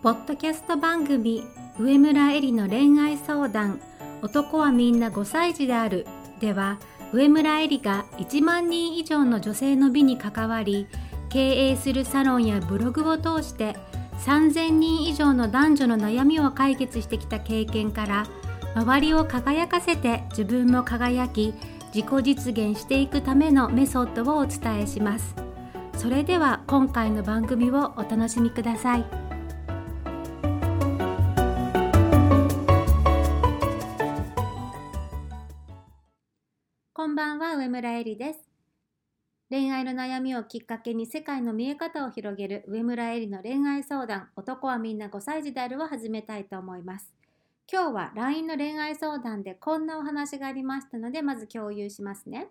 ポッドキャスト番組上村えりの恋愛相談。男はみんな5歳児である。では上村えりが1万人以上の女性の美に関わり経営するサロンやブログを通して3000人以上の男女の悩みを解決してきた経験から周りを輝かせて自分も輝き自己実現していくためのメソッドをお伝えします。それでは今回の番組をお楽しみください。んばんは上村えりです。恋愛の悩みをきっかけに世界の見え方を広げる上村えりの恋愛相談男はみんな5歳児であるを始めたいと思います。今日は LINE の恋愛相談でこんなお話がありましたのでまず共有しますね。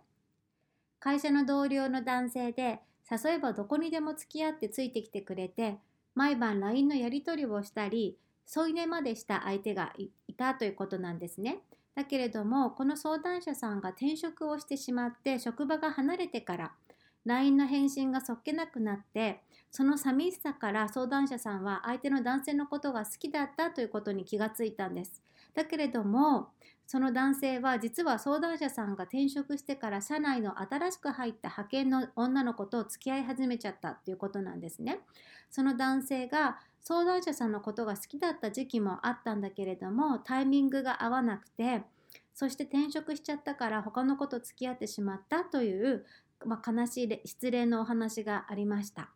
会社の同僚の男性で誘えばどこにでも付き合ってついてきてくれて毎晩 LINE のやり取りをしたり添い寝までした相手がいたということなんですね。だけれどもこの相談者さんが転職をしてしまって職場が離れてから LINE の返信がそっけなくなってその寂しさから相談者さんは相手の男性のことが好きだったということに気がついたんです。だけれどもその男性は実は相談者さんが転職してから社内の新しく入った派遣の女の子と付き合い始めちゃったっていうことなんですね。その男性が相談者さんのことが好きだった時期もあったんだけれどもタイミングが合わなくてそして転職しちゃったから他の子と付き合ってしまったというまあ、悲しい失恋のお話がありました。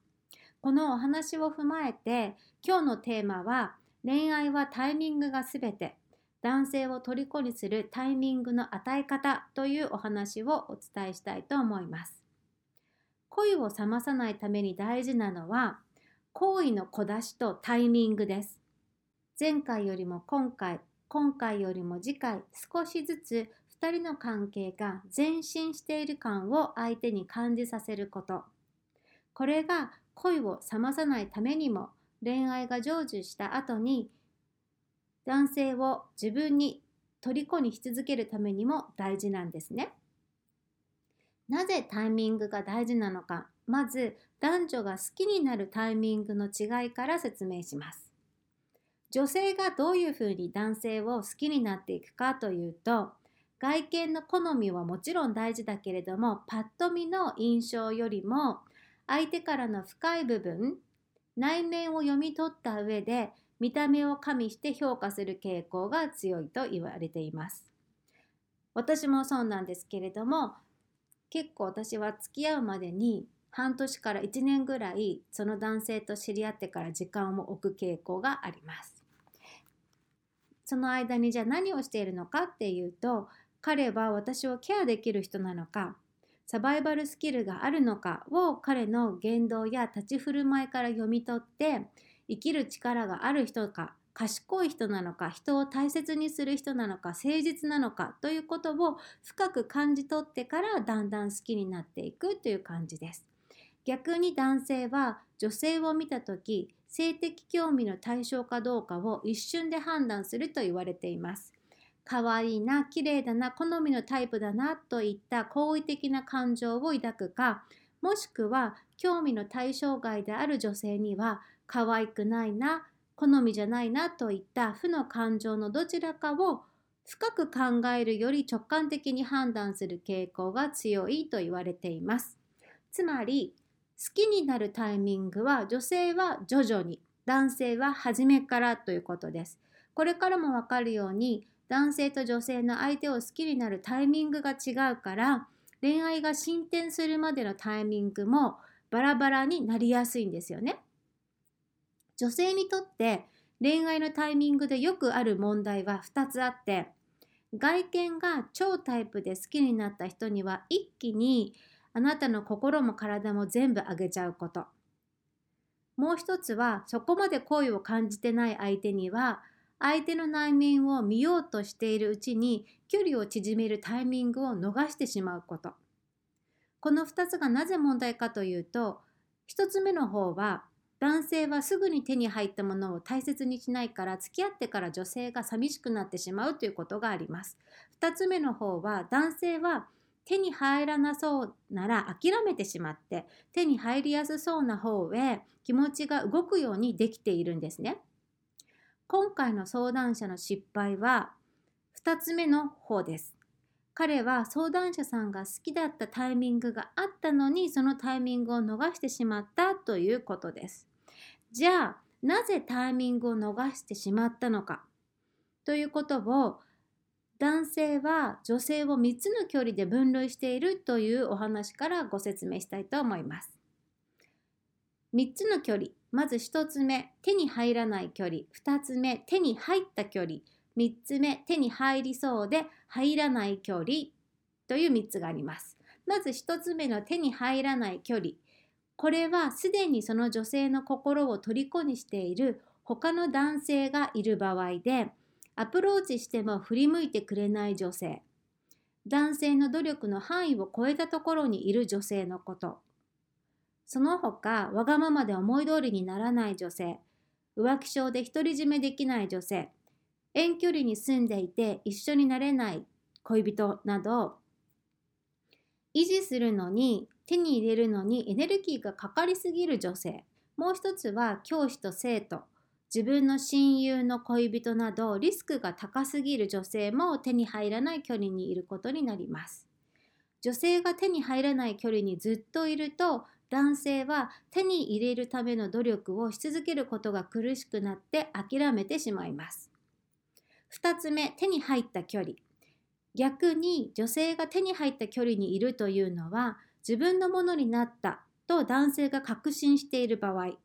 このお話を踏まえて今日のテーマは恋愛はタイミングが全て男性を虜にするタイミングの与え方というお話をお伝えしたいと思います。恋を冷まさないために大事なのは行為の小出しとタイミングです。前回よりも今回、今回よりも次回少しずつ2人の関係が前進している感を相手に感じさせること。これが恋を冷まさないためにも恋愛が成就した後に男性を自分に虜にし続けるためにも大事なんですね。なぜタイミングが大事なのかまず男女が好きになるタイミングの違いから説明します。女性がどういうふうに男性を好きになっていくかというと外見の好みはもちろん大事だけれどもパッと見の印象よりも相手からの深い部分内面を読み取った上で見た目を加味して評価する傾向が強いと言われています。私もそうなんですけれども結構私は付き合うまでに半年から1年ぐらいその男性と知り合ってから時間を置く傾向があります。その間にじゃあ何をしているのかっていうと彼は私をケアできる人なのかサバイバルスキルがあるのかを彼の言動や立ち振る舞いから読み取って生きる力がある人か賢い人なのか人を大切にする人なのか誠実なのかということを深く感じ取ってからだんだん好きになっていくという感じです。逆に男性は女性を見た時性的興味の対象かどうかを一瞬で判断すると言われています。可愛いな、綺麗だな、好みのタイプだなといった好意的な感情を抱くか、もしくは興味の対象外である女性には可愛くないな、好みじゃないなといった負の感情のどちらかを深く考えるより直感的に判断する傾向が強いと言われています。つまり、好きになるタイミングは女性は徐々に、男性は初めからということです。これからもわかるように男性と女性の相手を好きになるタイミングが違うから恋愛が進展するまでのタイミングもバラバラになりやすいんですよね。女性にとって恋愛のタイミングでよくある問題は2つあって外見が超タイプで好きになった人には一気にあなたの心も体も全部あげちゃうこともう一つはそこまで恋を感じてない相手には相手の内面を見ようとしているうちに距離を縮めるタイミングを逃してしまうこと。この2つがなぜ問題かというと1つ目の方は男性はすぐに手に入ったものを大切にしないから付き合ってから女性が寂しくなってしまうということがあります。2つ目の方は男性は手に入らなそうなら諦めてしまって手に入りやすそうな方へ気持ちが動くようにできているんですね。今回の相談者の失敗は2つ目の方です。彼は相談者さんが好きだったタイミングがあったのにそのタイミングを逃してしまったということです。じゃあなぜタイミングを逃してしまったのか？ということを男性は女性を3つの距離で分類しているというお話からご説明したいと思います。3つの距離。まず1つ目手に入らない距離。2つ目手に入った距離。3つ目手に入りそうで入らない距離という3つがあります。まず1つ目の手に入らない距離。これはすでにその女性の心を虜にしている他の男性がいる場合でアプローチしても振り向いてくれない女性。男性の努力の範囲を超えたところにいる女性のこと。その他わがままで思い通りにならない女性。浮気症で独り占めできない女性。遠距離に住んでいて一緒になれない恋人など。維持するのに手に入れるのにエネルギーがかかりすぎる女性。もう一つは教師と生徒。自分の親友の恋人などリスクが高すぎる女性も手に入らない距離にいることになります。女性が手に入らない距離にずっといると男性は手に入れるための努力をし続けることが苦しくなって諦めてしまいます。2つ目手に入った距離。逆に女性が手に入った距離にいるというのは自分のものになったと男性が確信している場合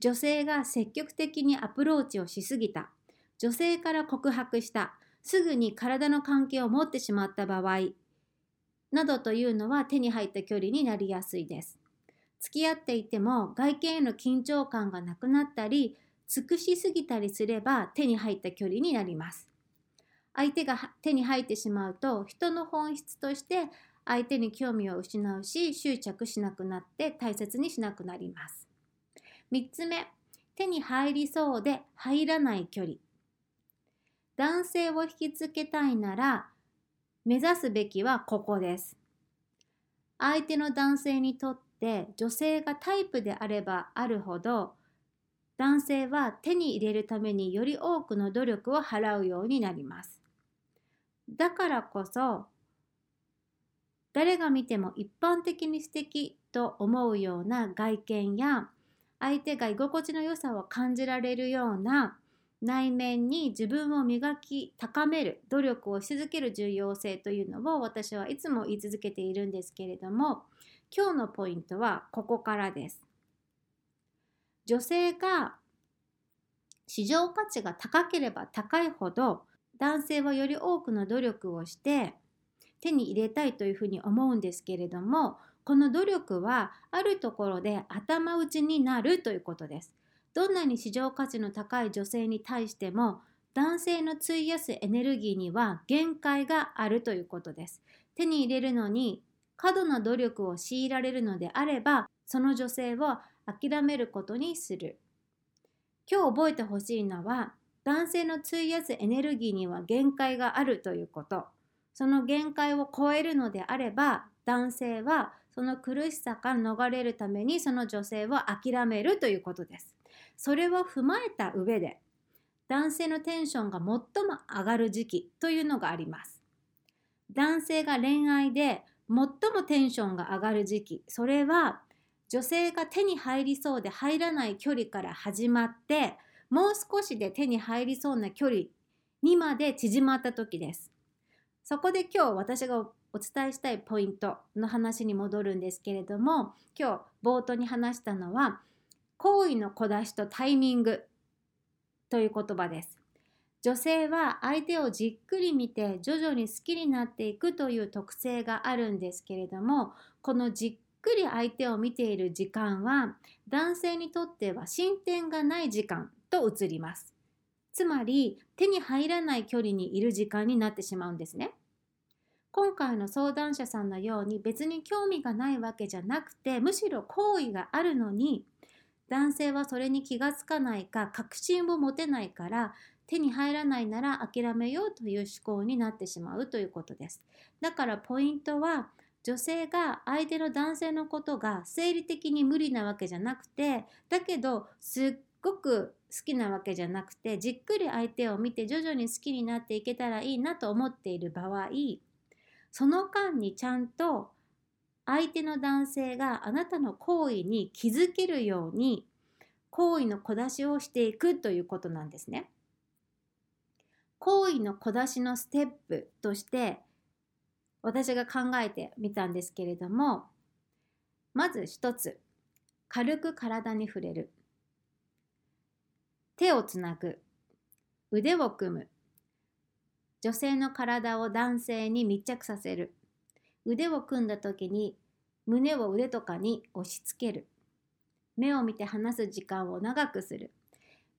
女性が積極的にアプローチをしすぎた。女性から告白した。すぐに体の関係を持ってしまった場合などというのは手に入った距離になりやすいです。付き合っていても外見への緊張感がなくなったり尽くしすぎたりすれば手に入った距離になります。相手が手に入ってしまうと人の本質として相手に興味を失うし執着しなくなって大切にしなくなります。3つ目、手に入りそうで入らない距離。男性を引きつけたいなら目指すべきはここです。相手の男性にとって女性がタイプであればあるほど男性は手に入れるためにより多くの努力を払うようになります。だからこそ誰が見ても一般的に素敵と思うような外見や相手が居心地の良さを感じられるような内面に自分を磨き高める努力をし続ける重要性というのを私はいつも言い続けているんですけれども今日のポイントはここからです。女性が市場価値が高ければ高いほど男性はより多くの努力をして手に入れたいというふうに思うんですけれどもこの努力はあるところで頭打ちになるということです。どんなに市場価値の高い女性に対しても男性の費やすエネルギーには限界があるということです。手に入れるのに過度な努力を強いられるのであればその女性を諦めることにする。今日覚えてほしいのは男性の費やすエネルギーには限界があるということ。その限界を超えるのであれば男性はその苦しさから逃れるためにその女性を諦めるということです。それを踏まえた上で男性のテンションが最も上がる時期というのがあります。男性が恋愛で最もテンションが上がる時期それは女性が手に入りそうで入らない距離から始まってもう少しで手に入りそうな距離にまで縮まった時です。そこで今日私がお伝えしたいポイントの話に戻るんですけれども今日冒頭に話したのは行為の小出しとタイミングという言葉です。女性は相手をじっくり見て徐々に好きになっていくという特性があるんですけれどもこのじっくり相手を見ている時間は男性にとっては進展がない時間と移ります。つまり手に入らない距離にいる時間になってしまうんですね。今回の相談者さんのように別に興味がないわけじゃなくてむしろ好意があるのに男性はそれに気がつかないか確信を持てないから手に入らないなら諦めようという思考になってしまうということです。だからポイントは女性が相手の男性のことが生理的に無理なわけじゃなくてだけどすっごく好きなわけじゃなくてじっくり相手を見て徐々に好きになっていけたらいいなと思っている場合その間にちゃんと相手の男性があなたの行為に気づけるように行為の小出しをしていくということなんですね。行為の小出しのステップとして私が考えてみたんですけれどもまず一つ軽く体に触れる。手をつなぐ。腕を組む。女性の体を男性に密着させる。腕を組んだ時に胸を腕とかに押し付ける。目を見て話す時間を長くする。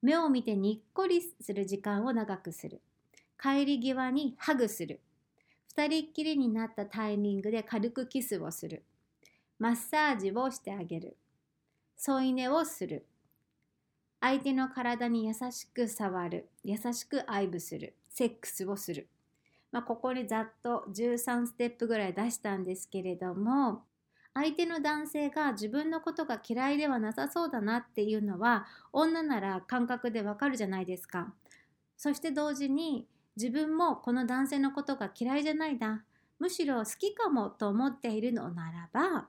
目を見てにっこりする時間を長くする。帰り際にハグする。2人っきりになったタイミングで軽くキスをする。マッサージをしてあげる。添い寝をする。相手の体に優しく触る。優しく愛撫する。セックスをする、まあ、ここにざっと13ステップぐらい出したんですけれども相手の男性が自分のことが嫌いではなさそうだなっていうのは女なら感覚でわかるじゃないですかそして同時に自分もこの男性のことが嫌いじゃないなむしろ好きかもと思っているのならば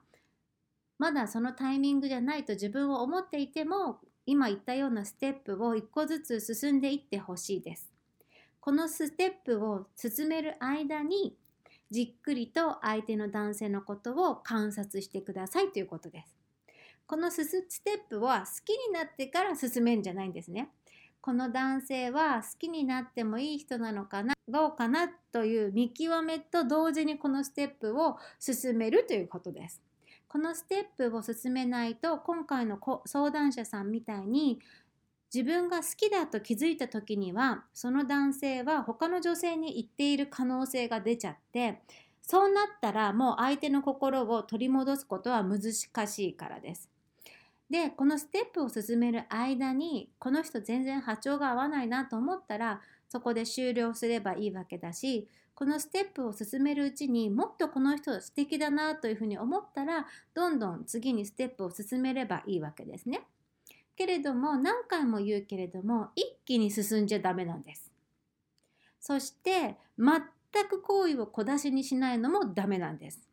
まだそのタイミングじゃないと自分を思っていても今言ったようなステップを一個ずつ進んでいってほしいです。このステップを進める間にじっくりと相手の男性のことを観察してくださいということです。このステップは好きになってから進めるんじゃないんですね。この男性は好きになってもいい人なのかなどうかなという見極めと同時にこのステップを進めるということです。このステップを進めないと今回の相談者さんみたいに自分が好きだと気づいた時にはその男性は他の女性に言っている可能性が出ちゃってそうなったらもう相手の心を取り戻すことは難しいからです。でこのステップを進める間にこの人全然波長が合わないなと思ったらそこで終了すればいいわけだしこのステップを進めるうちにもっとこの人素敵だなというふうに思ったらどんどん次にステップを進めればいいわけですね。けれども何回も言うけれども一気に進んじゃダメなんです。そして全く行為を小出しにしないのもダメなんです。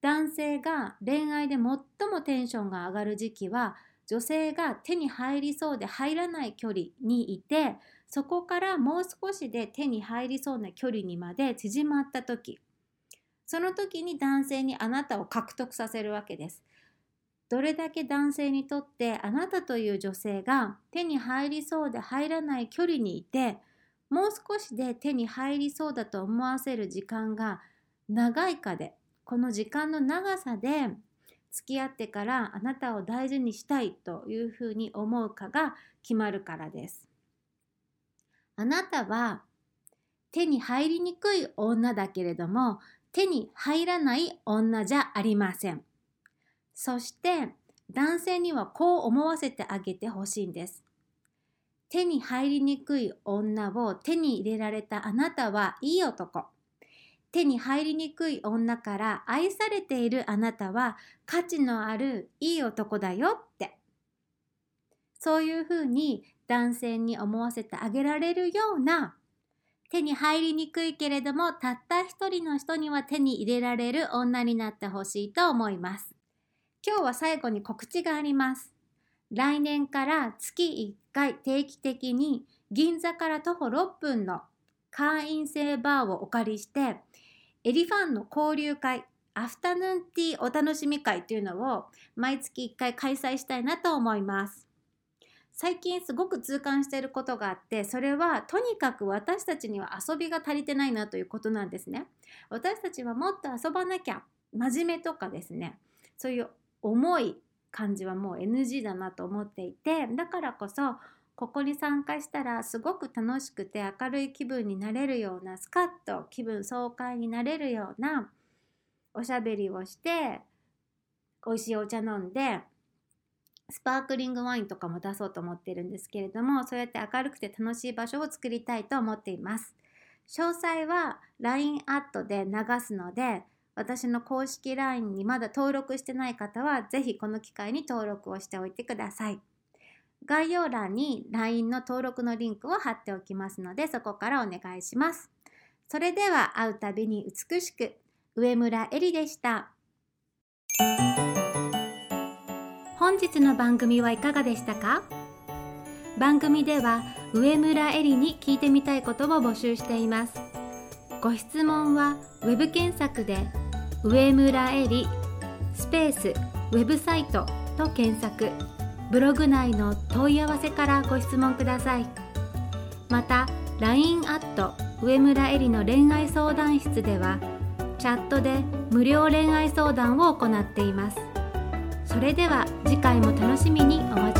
男性が恋愛で最もテンションが上がる時期は女性が手に入りそうで入らない距離にいてそこからもう少しで手に入りそうな距離にまで縮まった時その時に男性にあなたを獲得させるわけです。どれだけ男性にとってあなたという女性が手に入りそうで入らない距離にいてもう少しで手に入りそうだと思わせる時間が長いかでこの時間の長さで付き合ってからあなたを大事にしたいというふうに思うかが決まるからです。あなたは手に入りにくい女だけれども手に入らない女じゃありません。そして男性にはこう思わせてあげてほしいんです。手に入りにくい女を手に入れられたあなたはいい男。手に入りにくい女から愛されているあなたは価値のあるいい男だよってそういうふうに男性に思わせてあげられるような手に入りにくいけれどもたった一人の人には手に入れられる女になってほしいと思います今日は最後に告知があります。来年から月1回定期的に銀座から徒歩6分の会員制バーをお借りしてエリファンの交流会アフタヌーンティーお楽しみ会というのを毎月1回開催したいなと思います。最近すごく痛感していることがあってそれはとにかく私たちには遊びが足りてないなということなんですね。私たちはもっと遊ばなきゃ真面目とかですね。そういう重い感じはもう NG だなと思っていてだからこそここに参加したらすごく楽しくて明るい気分になれるようなスカッと気分爽快になれるようなおしゃべりをして美味しいお茶飲んでスパークリングワインとかも出そうと思ってるんですけれどもそうやって明るくて楽しい場所を作りたいと思っています。詳細は LINE アットで流すので私の公式 LINE にまだ登録してない方は是非この機会に登録をしておいてください概要欄に LINE の登録のリンクを貼っておきますのでそこからお願いします。それでは会うたびに美しく上村えりでした。本日の番組はいかがでしたか？番組では上村えりに聞いてみたいことを募集していますご質問は web 検索で上村えりスペースウェブサイトと検索。ブログ内の問い合わせからご質問ください。また LINE アット上村えりの恋愛相談室ではチャットで無料恋愛相談を行っています。それでは次回も楽しみにお待ちください。